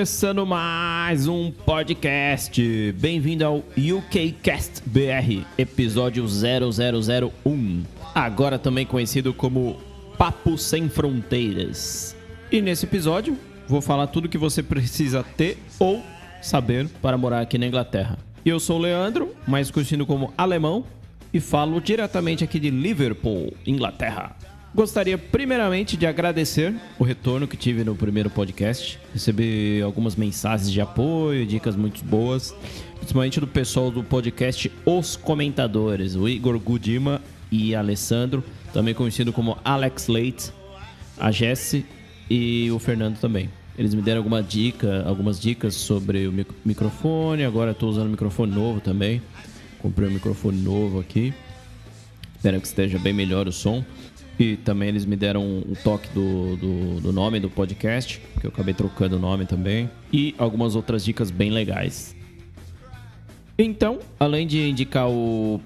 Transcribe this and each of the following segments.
Começando mais um podcast. Bem-vindo ao UKCast BR, episódio 0001. Agora também conhecido como Papo Sem Fronteiras. E nesse episódio, vou falar tudo que você precisa ter ou saber para morar aqui na Inglaterra. Eu sou o Leandro, mais conhecido como Alemão, e falo diretamente aqui de Liverpool, Inglaterra. Gostaria primeiramente de agradecer o retorno que tive no primeiro podcast. Recebi algumas mensagens de apoio, dicas muito boas, principalmente do pessoal do podcast Os Comentadores, o Igor Gudima e Alessandro, também conhecido como Alex Leite, a Jesse e o Fernando também. Eles me deram alguma dica, algumas dicas sobre o microfone. Agora estou usando um microfone novo também. Comprei um microfone novo aqui. Espero que esteja bem melhor o som. E também eles me deram um toque do, do, do, nome do podcast, que eu acabei trocando o nome também. E algumas outras dicas bem legais. Então, além de indicar o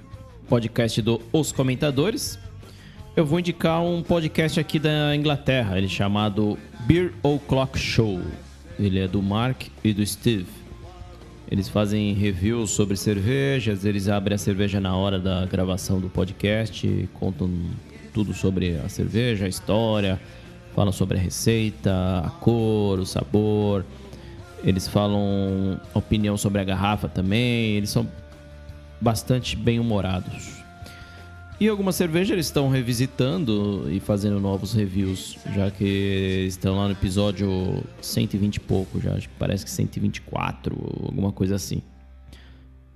podcast do Os Comentadores, eu vou indicar um podcast aqui da Inglaterra, ele é chamado Beer O'Clock Show. Ele é do Mark e do Steve. Eles fazem reviews sobre cervejas, eles abrem a cerveja na hora da gravação do podcast, contam tudo sobre a cerveja, a história, falam sobre a receita, a cor, o sabor. Eles falam opinião sobre a garrafa também. Eles são bastante bem humorados. E algumas cervejas eles estão revisitando e fazendo novos reviews, já que estão lá no episódio 120 e pouco, já acho que parece que 124, alguma coisa assim.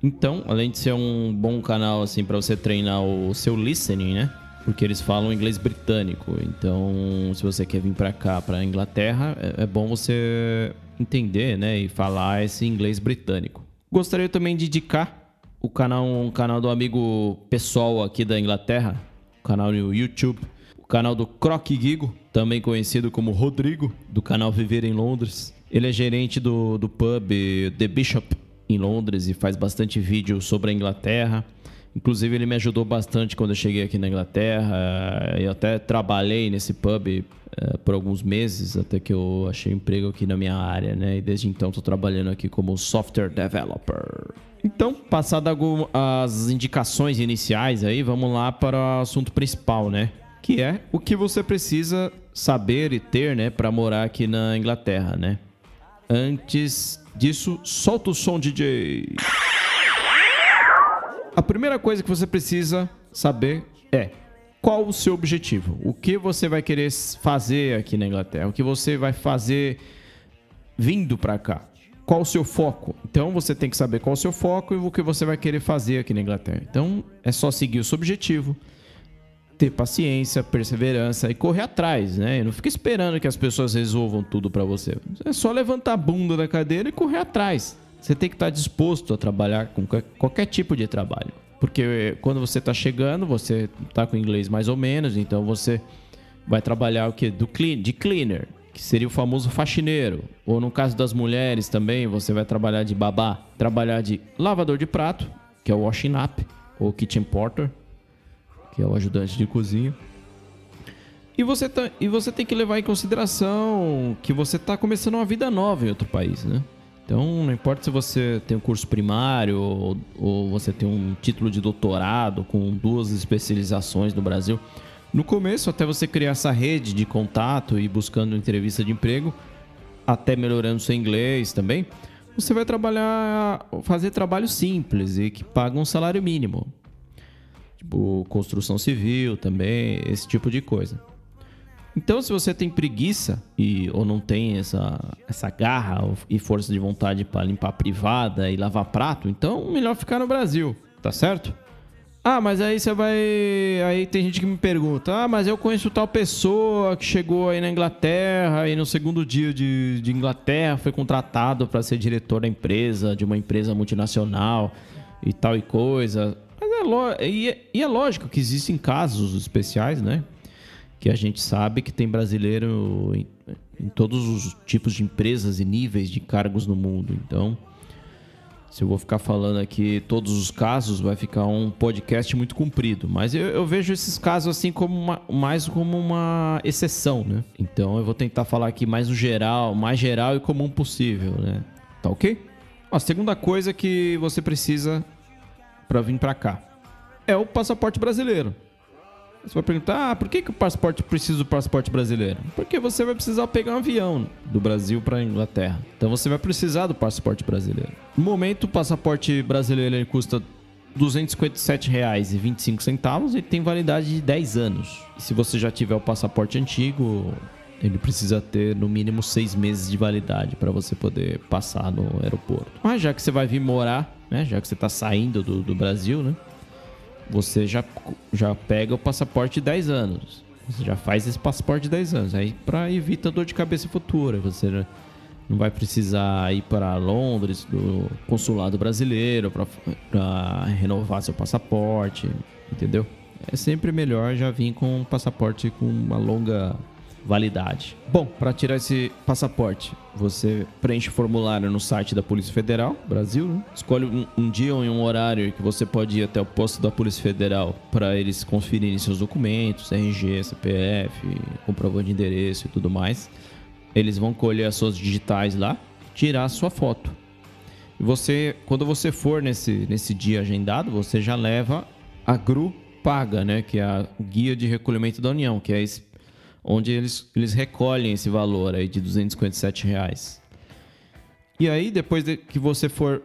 Então, além de ser um bom canal assim para você treinar o seu listening, né? Porque eles falam inglês britânico. Então, se você quer vir para cá, para Inglaterra, é, é bom você entender, né, e falar esse inglês britânico. Gostaria também de indicar o canal, um canal do amigo pessoal aqui da Inglaterra, o canal no YouTube, o canal do Croc Gigo, também conhecido como Rodrigo, do canal Viver em Londres. Ele é gerente do, do pub The Bishop em Londres e faz bastante vídeo sobre a Inglaterra. Inclusive, ele me ajudou bastante quando eu cheguei aqui na Inglaterra. Eu até trabalhei nesse pub uh, por alguns meses, até que eu achei emprego aqui na minha área, né? E desde então estou trabalhando aqui como software developer. Então, passadas as indicações iniciais aí, vamos lá para o assunto principal, né? Que é o que você precisa saber e ter, né, para morar aqui na Inglaterra, né? Antes disso, solta o som, DJ. A primeira coisa que você precisa saber é qual o seu objetivo, o que você vai querer fazer aqui na Inglaterra, o que você vai fazer vindo para cá. Qual o seu foco? Então você tem que saber qual o seu foco e o que você vai querer fazer aqui na Inglaterra. Então é só seguir o seu objetivo, ter paciência, perseverança e correr atrás, né? Não fica esperando que as pessoas resolvam tudo para você. É só levantar a bunda da cadeira e correr atrás. Você tem que estar disposto a trabalhar com qualquer tipo de trabalho. Porque quando você está chegando, você está com inglês mais ou menos, então você vai trabalhar o que? Do clean, de cleaner, que seria o famoso faxineiro. Ou no caso das mulheres também, você vai trabalhar de babá, trabalhar de lavador de prato, que é o washing up, ou kitchen porter, que é o ajudante de cozinha. E você, tá, e você tem que levar em consideração que você está começando uma vida nova em outro país, né? Então, não importa se você tem um curso primário ou, ou, você tem um título de doutorado com duas especializações no Brasil. No começo, até você criar essa rede de contato e buscando entrevista de emprego, até melhorando seu inglês também, você vai trabalhar, fazer trabalho simples e que paga um salário mínimo. Tipo, construção civil também, esse tipo de coisa. Então, se você tem preguiça e, ou não tem essa, essa garra e força de vontade para limpar privada e lavar prato, então melhor ficar no Brasil, tá certo? Ah, mas aí você vai. Aí tem gente que me pergunta: Ah, mas eu conheço tal pessoa que chegou aí na Inglaterra e no segundo dia de, de Inglaterra foi contratado para ser diretor da empresa, de uma empresa multinacional e tal e coisa. Mas é, lo... e é, e é lógico que existem casos especiais, né? Que a gente sabe que tem brasileiro em, em, todos os tipos de empresas e níveis de cargos no mundo. Então, Se eu vou ficar falando aqui todos os casos, vai ficar um podcast muito comprido. Mas eu, eu vejo esses casos assim como uma, mais como uma exceção, né? Então eu vou tentar falar aqui mais no geral, mais geral e comum possível, né? Tá ok? A segunda coisa que você precisa para vir para cá é o passaporte brasileiro. Você vai perguntar, ah, por que, que o passaporte precisa do passaporte brasileiro? Porque você vai precisar pegar um avião do Brasil para a Inglaterra. Então você vai precisar do passaporte brasileiro. No momento, o passaporte brasileiro ele custa R$ 257,25 e tem validade de 10 anos. E se você já tiver o passaporte antigo, ele precisa ter no mínimo seis meses de validade para você poder passar no aeroporto. Mas já que você vai vir morar, né, já que você está saindo do, do Brasil, né, você já, já pega o passaporte de 10 anos. Você já faz esse passaporte de 10 anos. Aí para evitar dor de cabeça futura. Você não vai precisar ir para Londres, do consulado brasileiro, para renovar seu passaporte. Entendeu? É sempre melhor já vir com um passaporte com uma longa validade. Bom, para tirar esse passaporte, você preenche o formulário no site da Polícia Federal, Brasil, né? escolhe um, um, dia ou um horário que você pode ir até o posto da Polícia Federal para eles conferirem seus documentos, RG, CPF, comprovante de endereço e tudo mais. Eles vão colher as suas digitais lá, tirar a sua foto. E você, quando você for nesse, nesse dia agendado, você já leva a GRU paga, né, que é a guia de recolhimento da União, que é esse onde eles, eles recolhem esse valor aí de 257 reais. E aí, depois de que você for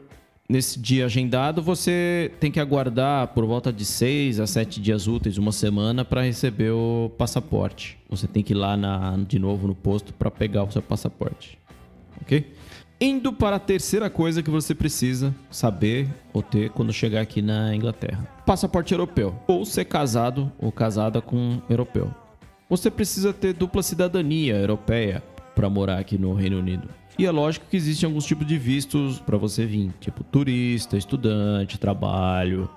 nesse dia agendado, você tem que aguardar por volta de 6 a 7 dias úteis, uma semana, para receber o passaporte. Você tem que ir lá na, de novo no posto para pegar o seu passaporte. Ok? Indo para a terceira coisa que você precisa saber ou ter quando chegar aqui na Inglaterra: passaporte europeu. Ou ser casado ou casada com um europeu você precisa ter dupla cidadania europeia para morar aqui no Reino Unido. E é lógico que existem alguns tipos de vistos para você vir, tipo turista, estudante, trabalho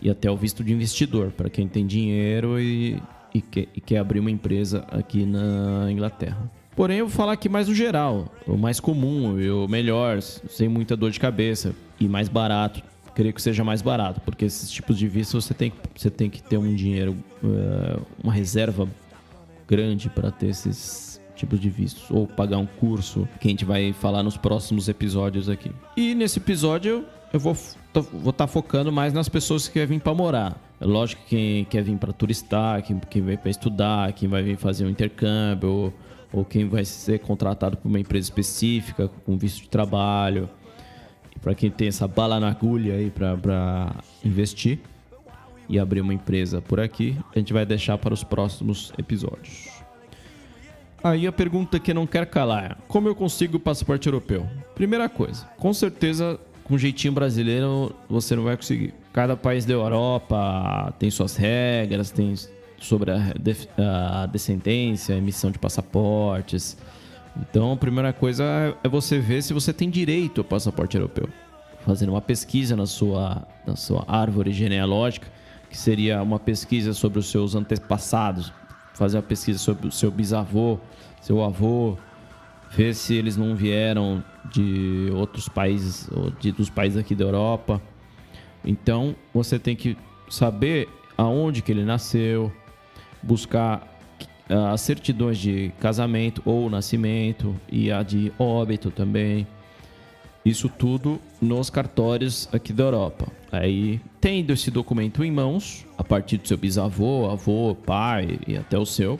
e até o visto de investidor, para quem tem dinheiro e, e, quer, e quer abrir uma empresa aqui na Inglaterra. Porém, eu vou falar aqui mais no geral, o mais comum e o melhor, sem muita dor de cabeça e mais barato. Creio que seja mais barato, porque esses tipos de visto você tem, você tem que ter um dinheiro, eh, uma reserva grande para ter esses tipos de vistos ou pagar um curso que a gente vai falar nos próximos episódios aqui. E nesse episódio eu vou vou estar tá focando mais nas pessoas que querem vir para morar. É lógico que quem quer vir para turistar, quem, quem vem para estudar, quem vai vir fazer um intercâmbio ou, ou quem vai ser contratado por uma empresa específica com visto de trabalho. Para quem tem essa bala na agulha aí para investir e abrir uma empresa por aqui, a gente vai deixar para os próximos episódios. Aí a pergunta que não quer calar é: como eu consigo o passaporte europeu? Primeira coisa, com certeza com jeitinho brasileiro você não vai conseguir. Cada país da Europa tem suas regras, tem sobre a, descendência, a emissão de passaportes. Então, a primeira coisa é você ver se você tem direito ao passaporte europeu. Fazendo uma pesquisa na sua, na sua árvore genealógica que seria uma pesquisa sobre os seus antepassados, fazer uma pesquisa sobre o seu bisavô, seu avô, ver se eles não vieram de outros países, ou de, dos países aqui da Europa. Então, você tem que saber aonde que ele nasceu, buscar ah, as certidões de casamento ou nascimento e a de óbito também. Isso tudo nos cartórios aqui da Europa. Aí, tendo esse documento em mãos, a partir do seu bisavô, avô, pai e até o seu,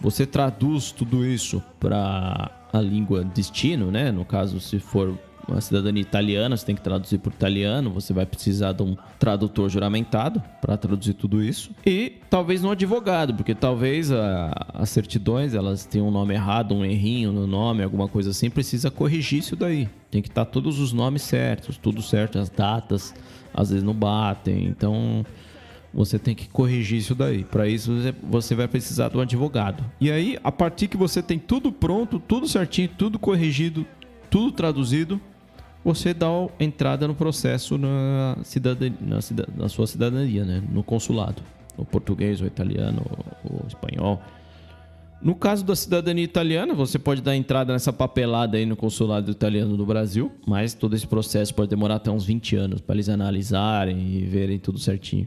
você traduz tudo isso para a língua destino, né? No caso, se for uma cidadania italiana, você tem que traduzir por italiano, você vai precisar de um tradutor juramentado para traduzir tudo isso. E talvez um advogado, porque talvez as certidões elas tenham um nome errado, um errinho no nome, alguma coisa assim, precisa corrigir isso daí. Tem que estar tá todos os nomes certos, tudo certo, as datas às vezes não batem. Então você tem que corrigir isso daí. Para isso você vai precisar de um advogado. E aí, a partir que você tem tudo pronto, tudo certinho, tudo corrigido, tudo traduzido, você dá entrada no processo na, cidadania, na, na sua cidadania, né? no consulado, no português, ou italiano, ou espanhol. No caso da cidadania italiana, você pode dar entrada nessa papelada aí no consulado italiano do Brasil, mas todo esse processo pode demorar até uns 20 anos para eles analisarem e verem tudo certinho.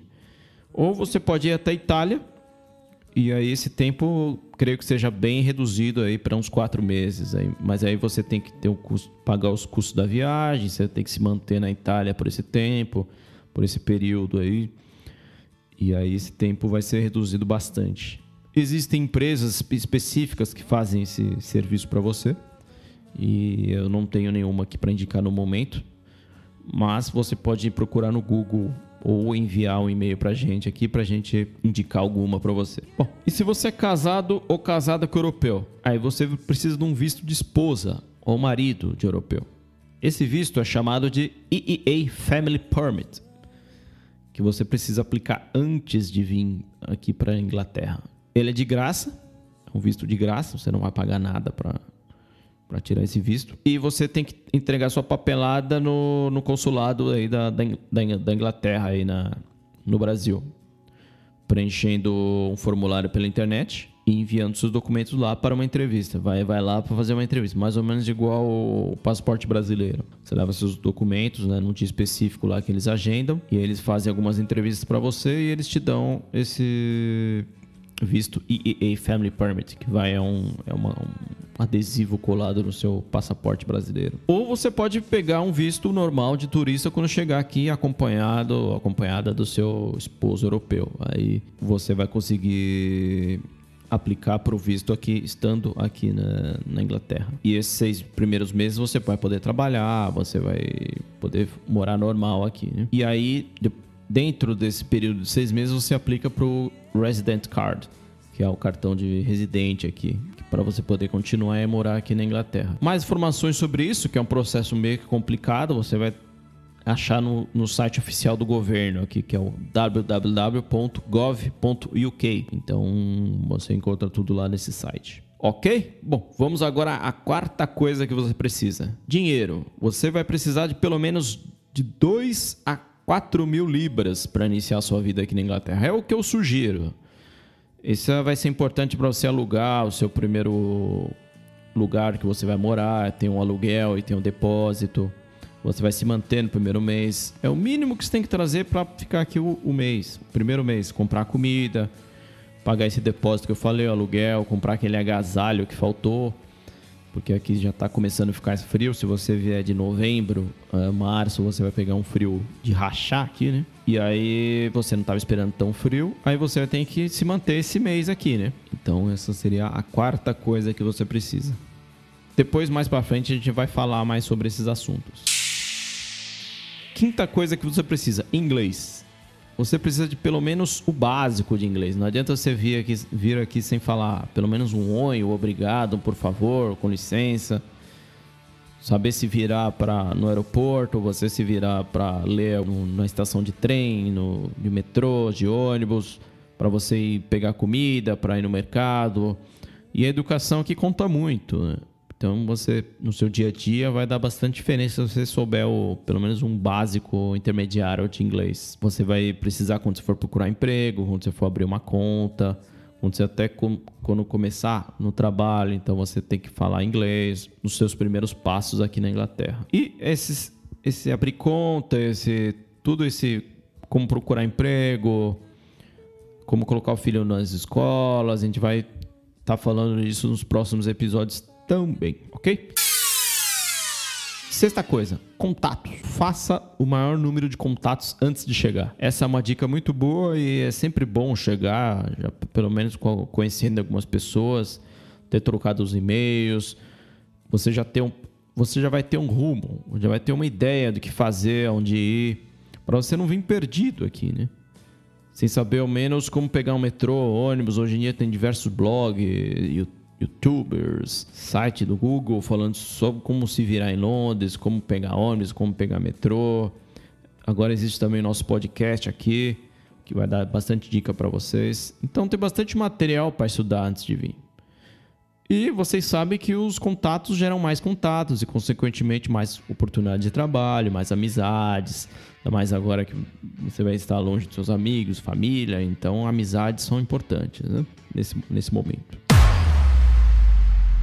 Ou você pode ir até a Itália, e aí esse tempo, creio que seja bem reduzido aí para uns quatro meses. Aí. Mas aí você tem que ter um custo, pagar os custos da viagem, você tem que se manter na Itália por esse tempo, por esse período aí. E aí esse tempo vai ser reduzido bastante. Existem empresas específicas que fazem esse serviço para você. E eu não tenho nenhuma aqui para indicar no momento. Mas você pode procurar no Google ou enviar um e-mail para a gente aqui para a gente indicar alguma para você. Bom, e se você é casado ou casada com europeu? Aí você precisa de um visto de esposa ou marido de europeu. Esse visto é chamado de EEA Family Permit, que você precisa aplicar antes de vir aqui para a Inglaterra. Ele é de graça, é um visto de graça, você não vai pagar nada para tirar esse visto. E você tem que entregar sua papelada no, no consulado aí da, da, da Inglaterra aí na, no Brasil. Preenchendo um formulário pela internet e enviando seus documentos lá para uma entrevista. Vai, vai lá para fazer uma entrevista, mais ou menos igual o passaporte brasileiro. Você leva seus documentos, né, num dia específico lá que eles agendam e eles fazem algumas entrevistas para você e eles te dão esse visto EEA Family Permit, que vai é um, é uma, um adesivo colado no seu passaporte brasileiro. Ou você pode pegar um visto normal de turista quando chegar aqui acompanhado, acompanhada do seu esposo europeu. Aí você vai conseguir aplicar para o visto aqui, estando aqui na, na, Inglaterra. E esses seis primeiros meses você vai poder trabalhar, você vai poder morar normal aqui. Né? E aí, dentro desse período de seis meses, você aplica para o Resident Card, que é o cartão de residente aqui, para você poder continuar e morar aqui na Inglaterra. Mais informações sobre isso, que é um processo meio que complicado, você vai achar no, no site oficial do governo aqui, que é o www.gov.uk. Então você encontra tudo lá nesse site. Ok? Bom, vamos agora à quarta coisa que você precisa: dinheiro. Você vai precisar de pelo menos de 2 a 4 mil libras para iniciar sua vida aqui na Inglaterra. É o que eu sugiro. Isso vai ser importante para você alugar o seu primeiro lugar que você vai morar. Tem um aluguel e tem um depósito. Você vai se manter no primeiro mês. É o mínimo que você tem que trazer para ficar aqui o, o mês. O primeiro mês, comprar comida, pagar esse depósito que eu falei, o aluguel, comprar aquele agasalho que faltou porque aqui já está começando a ficar frio. Se você vier de novembro, uh, março, você vai pegar um frio de rachar aqui, né? E aí você não estava esperando tão frio, aí você tem que se manter esse mês aqui, né? Então essa seria a quarta coisa que você precisa. Depois, mais para frente, a gente vai falar mais sobre esses assuntos. Quinta coisa que você precisa: inglês você precisa de pelo menos o básico de inglês. Não adianta você vir aqui, vir aqui sem falar pelo menos um oi, um obrigado, um por favor, com licença. Saber se virar para no aeroporto, você se virar para ler no, na estação de trem, no, de metrô, de ônibus, para você ir pegar comida, para ir no mercado. E a educação que conta muito. Né? Então você, no seu dia a dia, vai dar bastante diferença se você souber o, pelo menos um básico intermediário de inglês. Você vai precisar quando você for procurar emprego, quando você for abrir uma conta, quando você até com, quando começar no trabalho, então você tem que falar inglês nos seus primeiros passos aqui na Inglaterra. E esses, esse abrir conta, esse tudo esse como procurar emprego, como colocar o filho nas escolas, a gente vai estar tá falando disso nos próximos episódios também, ok? Sexta coisa, contatos. Faça o maior número de contatos antes de chegar. Essa é uma dica muito boa e é sempre bom chegar, já, pelo menos conhecendo algumas pessoas, ter trocado os e-mails. Você já tem um, você já vai ter um rumo, já vai ter uma ideia do que fazer, onde ir, para você não vir perdido aqui, né? Sem saber ao menos como pegar um metrô, ônibus. Hoje em dia tem diversos blogs, YouTube youtubers, site do Google falando sobre como se virar em Londres, como pegar ônibus, como pegar metrô. Agora existe também o nosso podcast aqui, que vai dar bastante dica para vocês. Então tem bastante material para estudar antes de vir. E vocês sabem que os contatos geram mais contatos e, consequentemente, mais oportunidades de trabalho, mais amizades. Ainda mais agora que você vai estar longe dos seus amigos, família. Então, amizades são importantes né? nesse, nesse momento.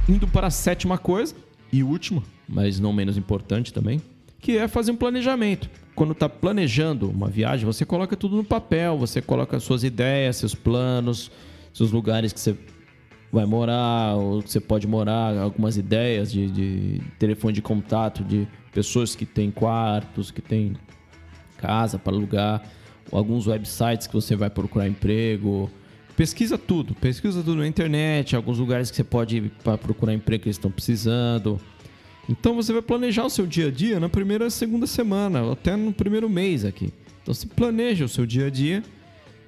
Indo para a sétima coisa e última, mas não menos importante também, que é fazer um planejamento. Quando está planejando uma viagem, você coloca tudo no papel, você coloca suas ideias, seus planos, seus lugares que você vai morar, ou que você pode morar, algumas ideias de, de telefone de contato de pessoas que têm quartos, que têm casa para alugar, alguns websites que você vai procurar emprego. Pesquisa tudo, pesquisa tudo na internet, alguns lugares que você pode ir para procurar emprego que eles estão precisando. Então você vai planejar o seu dia a dia na primeira, segunda semana, até no primeiro mês aqui. Então você planeja o seu dia a dia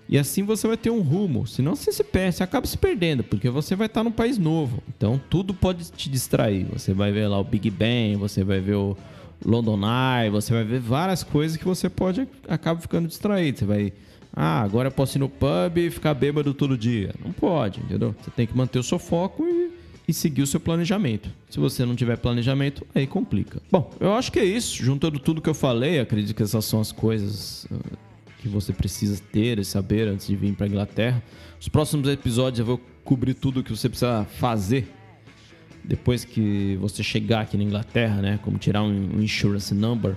e assim você vai ter um rumo. Senão você se perde, você acaba se perdendo, porque você vai estar num país novo. Então tudo pode te distrair. Você vai ver lá o Big Bang, você vai ver o London Eye, você vai ver várias coisas que você pode acaba ficando distraído. Você vai, ah, agora eu posso ir no pub e ficar bêbado todo dia. Não pode, entendeu? Você tem que manter o seu foco e e seguir o seu planejamento. Se você não tiver planejamento, aí complica. Bom, eu acho que é isso. Juntando tudo que eu falei, acredito que essas são as coisas uh, que você precisa ter e saber antes de vir para Inglaterra. Os próximos episódios eu vou cobrir tudo que você precisa fazer depois que você chegar aqui na Inglaterra, né? Como tirar um insurance number,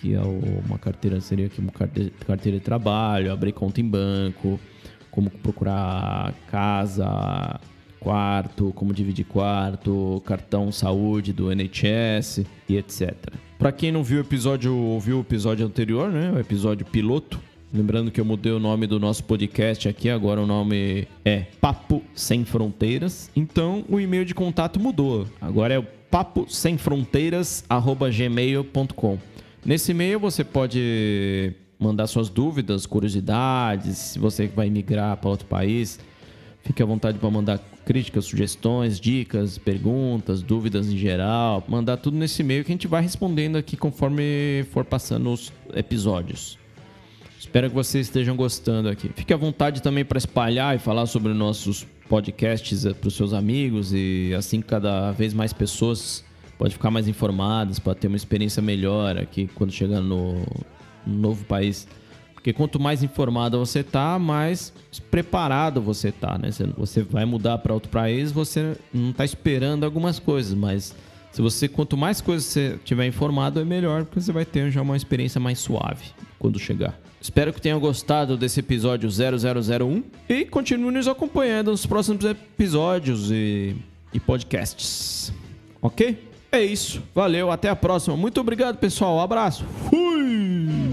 que é uma carteira seria aqui uma carteira de trabalho, abrir conta em banco, como procurar casa, quarto, como dividir quarto, cartão saúde do NHS e etc. Para quem não viu o episódio, ouviu o episódio anterior, né, o episódio piloto, lembrando que eu mudei o nome do nosso podcast aqui, agora o nome é Papo Sem Fronteiras. Então, o e-mail de contato mudou. Agora é o papo sem fronteiras@gmail.com. Nesse e-mail você pode mandar suas dúvidas, curiosidades, se você vai migrar para outro país, Fique à vontade para mandar críticas, sugestões, dicas, perguntas, dúvidas em geral. Mandar tudo nesse e-mail que a gente vai respondendo aqui conforme for passando os episódios. Espero que vocês estejam gostando aqui. Fique à vontade também para espalhar e falar sobre nossos podcasts eh, para os seus amigos e assim cada vez mais pessoas podem ficar mais informadas para ter uma experiência melhor aqui quando chegar no, no novo país. Porque quanto mais informado você tá, mais preparado você tá, né? Você vai mudar para outro país, você não tá esperando algumas coisas, mas se você quanto mais coisas você tiver informado, é melhor, porque você vai ter já uma experiência mais suave quando chegar. Espero que tenham gostado desse episódio 0001 e continue nos acompanhando nos próximos episódios e, e podcasts. Ok? É isso. Valeu, até a próxima. Muito obrigado, pessoal. Um abraço. Fui!